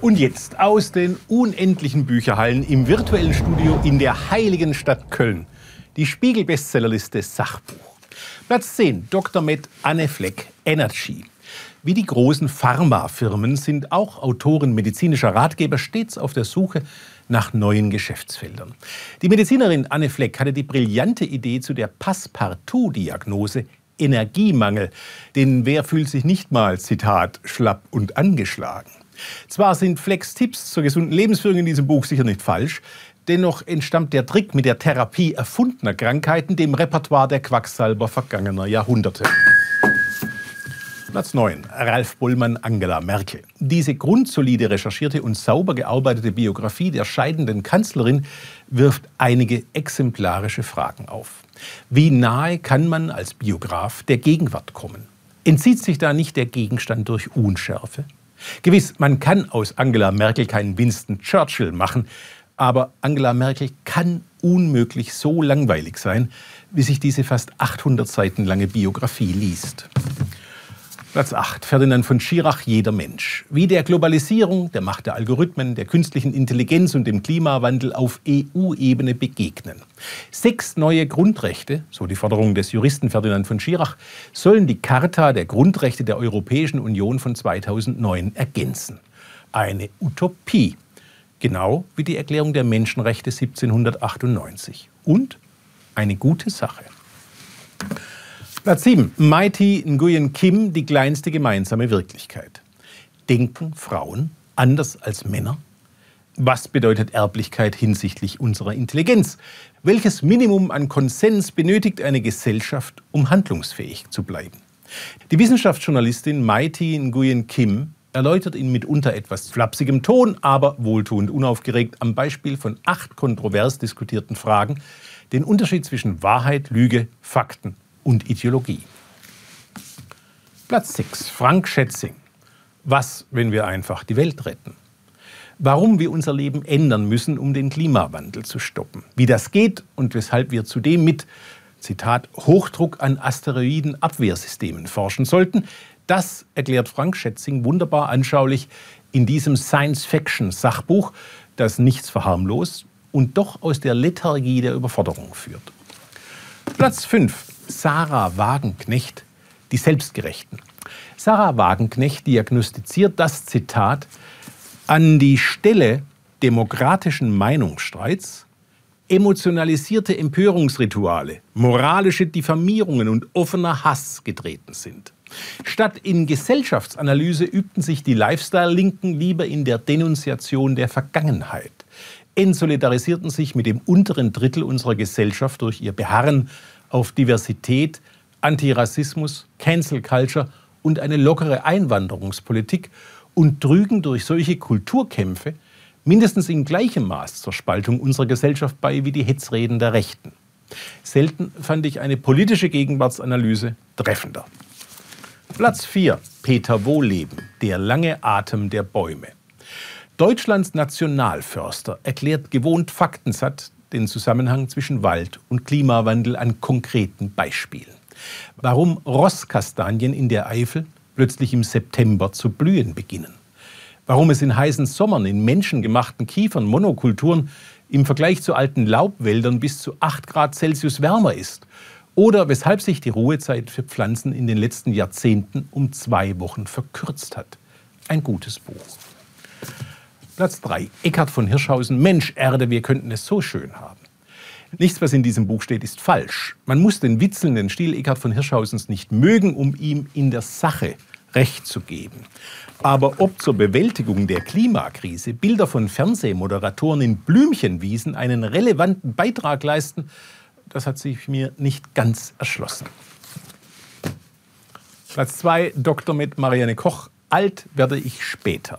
Und jetzt aus den unendlichen Bücherhallen im virtuellen Studio in der heiligen Stadt Köln. Die Spiegel-Bestsellerliste Sachbuch. Platz 10, Dr. Med Anne Fleck, Energy. Wie die großen Pharmafirmen sind auch Autoren medizinischer Ratgeber stets auf der Suche nach neuen Geschäftsfeldern. Die Medizinerin Anne Fleck hatte die brillante Idee zu der Passepartout-Diagnose Energiemangel. Denn wer fühlt sich nicht mal, Zitat, schlapp und angeschlagen? Zwar sind Flecks Tipps zur gesunden Lebensführung in diesem Buch sicher nicht falsch, dennoch entstammt der Trick mit der Therapie erfundener Krankheiten dem Repertoire der Quacksalber vergangener Jahrhunderte. Platz 9. Ralf Bullmann, Angela Merkel. Diese grundsolide recherchierte und sauber gearbeitete Biografie der scheidenden Kanzlerin wirft einige exemplarische Fragen auf. Wie nahe kann man als Biograf der Gegenwart kommen? Entzieht sich da nicht der Gegenstand durch Unschärfe? Gewiss, man kann aus Angela Merkel keinen Winston Churchill machen, aber Angela Merkel kann unmöglich so langweilig sein, wie sich diese fast 800 Seiten lange Biografie liest. Platz 8. Ferdinand von Schirach, jeder Mensch. Wie der Globalisierung, der Macht der Algorithmen, der künstlichen Intelligenz und dem Klimawandel auf EU-Ebene begegnen. Sechs neue Grundrechte, so die Forderung des Juristen Ferdinand von Schirach, sollen die Charta der Grundrechte der Europäischen Union von 2009 ergänzen. Eine Utopie. Genau wie die Erklärung der Menschenrechte 1798. Und eine gute Sache. Platz 7. Mighty Nguyen Kim, die kleinste gemeinsame Wirklichkeit. Denken Frauen anders als Männer? Was bedeutet Erblichkeit hinsichtlich unserer Intelligenz? Welches Minimum an Konsens benötigt eine Gesellschaft, um handlungsfähig zu bleiben? Die Wissenschaftsjournalistin Mighty Nguyen Kim erläutert in mitunter etwas flapsigem Ton, aber wohltuend unaufgeregt am Beispiel von acht kontrovers diskutierten Fragen den Unterschied zwischen Wahrheit, Lüge, Fakten und Ideologie. Platz 6. Frank Schätzing. Was, wenn wir einfach die Welt retten? Warum wir unser Leben ändern müssen, um den Klimawandel zu stoppen. Wie das geht und weshalb wir zudem mit, Zitat, Hochdruck an Asteroidenabwehrsystemen forschen sollten, das erklärt Frank Schätzing wunderbar anschaulich in diesem Science-Fiction-Sachbuch, das nichts verharmlost und doch aus der Lethargie der Überforderung führt. Platz 5. Sarah Wagenknecht, die Selbstgerechten. Sarah Wagenknecht diagnostiziert das Zitat an die Stelle demokratischen Meinungsstreits emotionalisierte Empörungsrituale, moralische Diffamierungen und offener Hass getreten sind. Statt in Gesellschaftsanalyse übten sich die Lifestyle-Linken lieber in der Denunziation der Vergangenheit, entsolidarisierten sich mit dem unteren Drittel unserer Gesellschaft durch ihr Beharren auf Diversität, Antirassismus, Cancel Culture und eine lockere Einwanderungspolitik und trügen durch solche Kulturkämpfe mindestens in gleichem Maß zur Spaltung unserer Gesellschaft bei wie die Hetzreden der Rechten. Selten fand ich eine politische Gegenwartsanalyse treffender. Platz 4. Peter Wohleben, der lange Atem der Bäume. Deutschlands Nationalförster erklärt gewohnt faktensatt den Zusammenhang zwischen Wald und Klimawandel an konkreten Beispielen. Warum Rosskastanien in der Eifel plötzlich im September zu blühen beginnen. Warum es in heißen Sommern in menschengemachten Kiefern Monokulturen im Vergleich zu alten Laubwäldern bis zu 8 Grad Celsius wärmer ist. Oder weshalb sich die Ruhezeit für Pflanzen in den letzten Jahrzehnten um zwei Wochen verkürzt hat. Ein gutes Buch. Platz 3. Eckhard von Hirschhausen. Mensch, Erde, wir könnten es so schön haben. Nichts, was in diesem Buch steht, ist falsch. Man muss den witzelnden Stil Eckhard von Hirschhausens nicht mögen, um ihm in der Sache Recht zu geben. Aber ob zur Bewältigung der Klimakrise Bilder von Fernsehmoderatoren in Blümchenwiesen einen relevanten Beitrag leisten, das hat sich mir nicht ganz erschlossen. Platz 2, Dr. mit Marianne Koch. Alt werde ich später.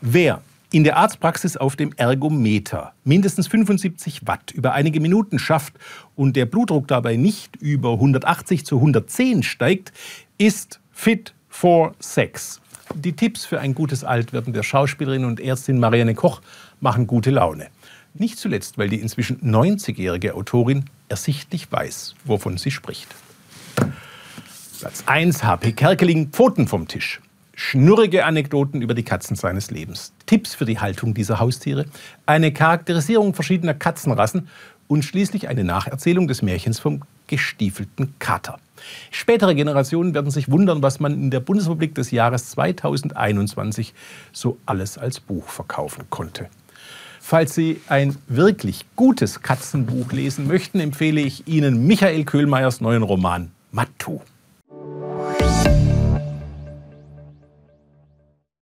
Wer in der Arztpraxis auf dem Ergometer mindestens 75 Watt über einige Minuten schafft und der Blutdruck dabei nicht über 180 zu 110 steigt, ist fit for sex. Die Tipps für ein gutes Altwerden der Schauspielerin und Ärztin Marianne Koch machen gute Laune. Nicht zuletzt, weil die inzwischen 90-jährige Autorin ersichtlich weiß, wovon sie spricht. Platz 1 HP Kerkeling Pfoten vom Tisch. Schnurrige Anekdoten über die Katzen seines Lebens, Tipps für die Haltung dieser Haustiere, eine Charakterisierung verschiedener Katzenrassen und schließlich eine Nacherzählung des Märchens vom gestiefelten Kater. Spätere Generationen werden sich wundern, was man in der Bundesrepublik des Jahres 2021 so alles als Buch verkaufen konnte. Falls Sie ein wirklich gutes Katzenbuch lesen möchten, empfehle ich Ihnen Michael Köhlmeiers neuen Roman Matto.